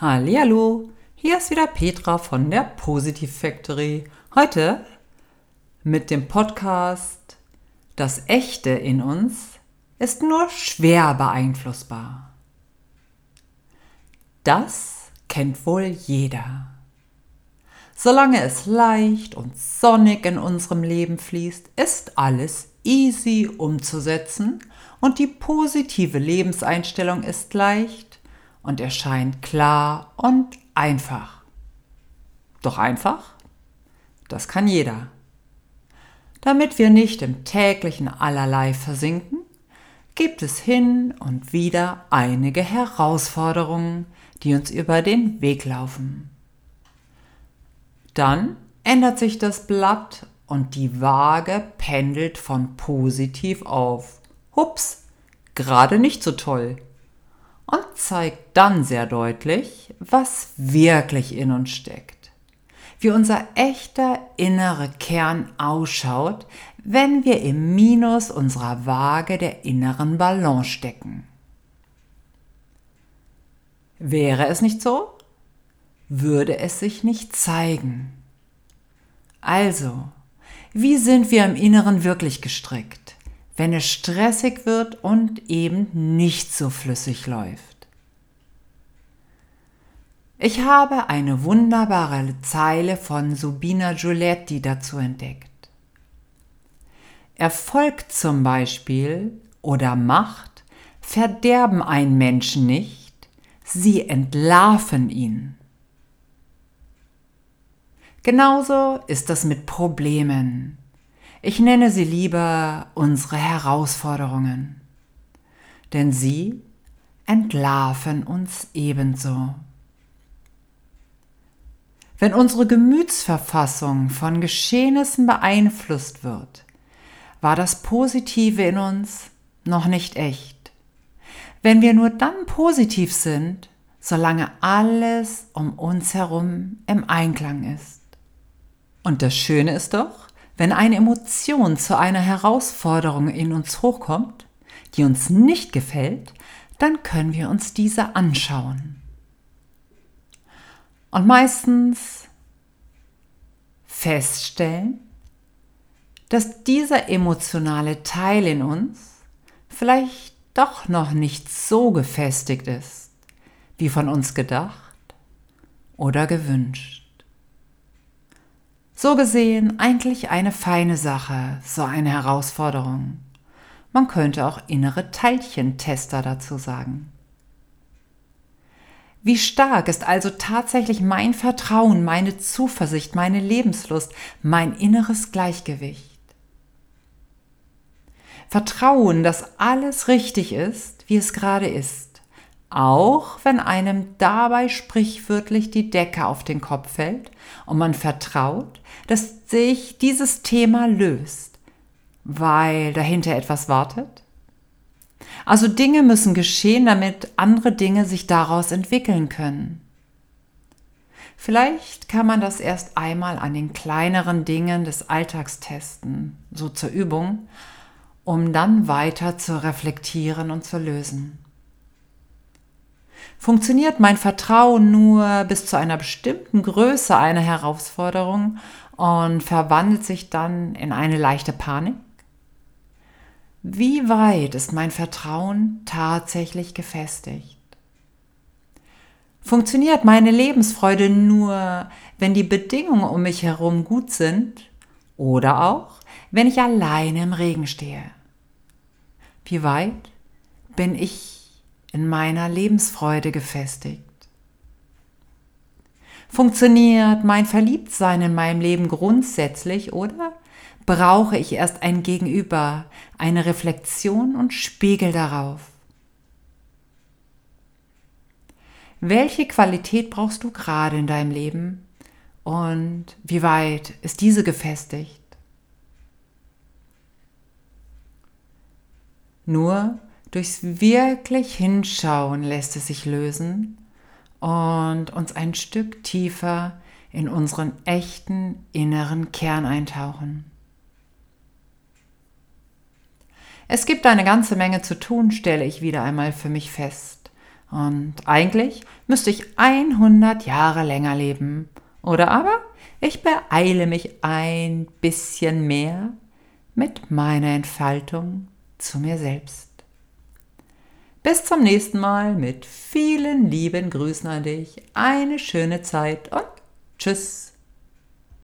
Hallihallo, hier ist wieder Petra von der Positive Factory. Heute mit dem Podcast Das Echte in uns ist nur schwer beeinflussbar. Das kennt wohl jeder. Solange es leicht und sonnig in unserem Leben fließt, ist alles easy umzusetzen und die positive Lebenseinstellung ist leicht und erscheint klar und einfach. Doch einfach? Das kann jeder. Damit wir nicht im täglichen Allerlei versinken, gibt es hin und wieder einige Herausforderungen, die uns über den Weg laufen. Dann ändert sich das Blatt und die Waage pendelt von positiv auf. Hups, gerade nicht so toll und zeigt dann sehr deutlich, was wirklich in uns steckt. Wie unser echter innerer Kern ausschaut, wenn wir im Minus unserer Waage der inneren Balance stecken. Wäre es nicht so, würde es sich nicht zeigen. Also, wie sind wir im Inneren wirklich gestrickt? Wenn es stressig wird und eben nicht so flüssig läuft. Ich habe eine wunderbare Zeile von Subina Giuletti dazu entdeckt. Erfolg zum Beispiel oder Macht verderben einen Menschen nicht, sie entlarven ihn. Genauso ist das mit Problemen. Ich nenne sie lieber unsere Herausforderungen, denn sie entlarven uns ebenso. Wenn unsere Gemütsverfassung von Geschehnissen beeinflusst wird, war das Positive in uns noch nicht echt. Wenn wir nur dann positiv sind, solange alles um uns herum im Einklang ist. Und das Schöne ist doch, wenn eine Emotion zu einer Herausforderung in uns hochkommt, die uns nicht gefällt, dann können wir uns diese anschauen. Und meistens feststellen, dass dieser emotionale Teil in uns vielleicht doch noch nicht so gefestigt ist, wie von uns gedacht oder gewünscht. So gesehen eigentlich eine feine Sache, so eine Herausforderung. Man könnte auch innere Teilchentester dazu sagen. Wie stark ist also tatsächlich mein Vertrauen, meine Zuversicht, meine Lebenslust, mein inneres Gleichgewicht? Vertrauen, dass alles richtig ist, wie es gerade ist auch wenn einem dabei sprichwörtlich die Decke auf den Kopf fällt und man vertraut, dass sich dieses Thema löst, weil dahinter etwas wartet? Also Dinge müssen geschehen, damit andere Dinge sich daraus entwickeln können. Vielleicht kann man das erst einmal an den kleineren Dingen des Alltags testen, so zur Übung, um dann weiter zu reflektieren und zu lösen. Funktioniert mein Vertrauen nur bis zu einer bestimmten Größe einer Herausforderung und verwandelt sich dann in eine leichte Panik? Wie weit ist mein Vertrauen tatsächlich gefestigt? Funktioniert meine Lebensfreude nur, wenn die Bedingungen um mich herum gut sind oder auch, wenn ich alleine im Regen stehe? Wie weit bin ich in meiner Lebensfreude gefestigt? Funktioniert mein Verliebtsein in meinem Leben grundsätzlich oder brauche ich erst ein Gegenüber, eine Reflexion und Spiegel darauf? Welche Qualität brauchst du gerade in deinem Leben und wie weit ist diese gefestigt? Nur Durchs wirklich Hinschauen lässt es sich lösen und uns ein Stück tiefer in unseren echten inneren Kern eintauchen. Es gibt eine ganze Menge zu tun, stelle ich wieder einmal für mich fest. Und eigentlich müsste ich 100 Jahre länger leben. Oder aber ich beeile mich ein bisschen mehr mit meiner Entfaltung zu mir selbst. Bis zum nächsten Mal mit vielen lieben Grüßen an dich. Eine schöne Zeit und tschüss.